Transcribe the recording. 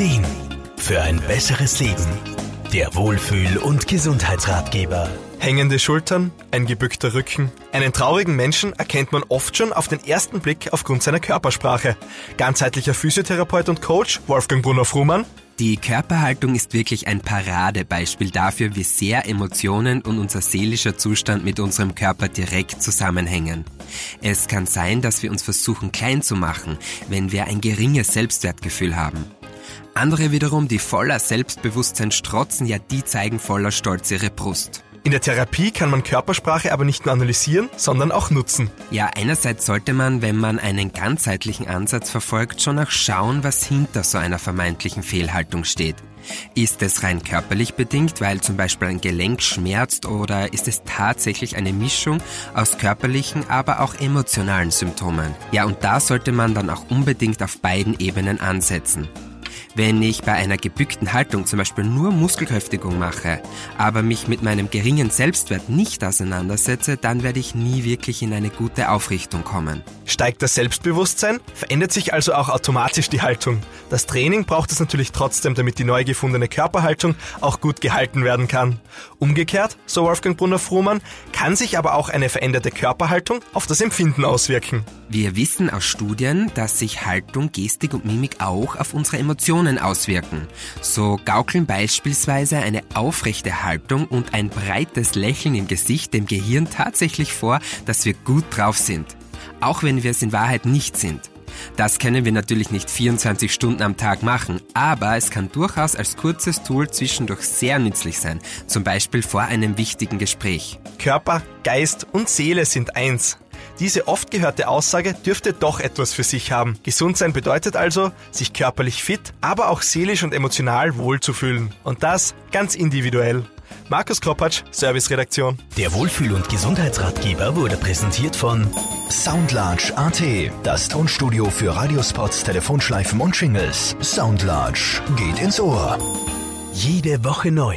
Ideen für ein besseres Leben. Der Wohlfühl- und Gesundheitsratgeber. Hängende Schultern, ein gebückter Rücken. Einen traurigen Menschen erkennt man oft schon auf den ersten Blick aufgrund seiner Körpersprache. Ganzheitlicher Physiotherapeut und Coach Wolfgang Brunner-Frumann. Die Körperhaltung ist wirklich ein Paradebeispiel dafür, wie sehr Emotionen und unser seelischer Zustand mit unserem Körper direkt zusammenhängen. Es kann sein, dass wir uns versuchen klein zu machen, wenn wir ein geringes Selbstwertgefühl haben. Andere wiederum, die voller Selbstbewusstsein strotzen, ja die zeigen voller Stolz ihre Brust. In der Therapie kann man Körpersprache aber nicht nur analysieren, sondern auch nutzen. Ja, einerseits sollte man, wenn man einen ganzheitlichen Ansatz verfolgt, schon auch schauen, was hinter so einer vermeintlichen Fehlhaltung steht. Ist es rein körperlich bedingt, weil zum Beispiel ein Gelenk schmerzt oder ist es tatsächlich eine Mischung aus körperlichen, aber auch emotionalen Symptomen? Ja, und da sollte man dann auch unbedingt auf beiden Ebenen ansetzen. Wenn ich bei einer gebückten Haltung zum Beispiel nur Muskelkräftigung mache, aber mich mit meinem geringen Selbstwert nicht auseinandersetze, dann werde ich nie wirklich in eine gute Aufrichtung kommen. Steigt das Selbstbewusstsein, verändert sich also auch automatisch die Haltung. Das Training braucht es natürlich trotzdem, damit die neu gefundene Körperhaltung auch gut gehalten werden kann. Umgekehrt, so Wolfgang Brunner-Fruhmann, kann sich aber auch eine veränderte Körperhaltung auf das Empfinden auswirken. Wir wissen aus Studien, dass sich Haltung, Gestik und Mimik auch auf unsere Emotionen auswirken. So gaukeln beispielsweise eine aufrechte Haltung und ein breites Lächeln im Gesicht dem Gehirn tatsächlich vor, dass wir gut drauf sind. Auch wenn wir es in Wahrheit nicht sind. Das können wir natürlich nicht 24 Stunden am Tag machen, aber es kann durchaus als kurzes Tool zwischendurch sehr nützlich sein, zum Beispiel vor einem wichtigen Gespräch. Körper, Geist und Seele sind eins. Diese oft gehörte Aussage dürfte doch etwas für sich haben. Gesund sein bedeutet also, sich körperlich fit, aber auch seelisch und emotional wohlzufühlen. Und das ganz individuell. Markus Kropatsch, Serviceredaktion. Der Wohlfühl- und Gesundheitsratgeber wurde präsentiert von Soundlarge AT, das Tonstudio für Radiospots, Telefonschleifen und Shingles. Soundlarge geht ins Ohr. Jede Woche neu.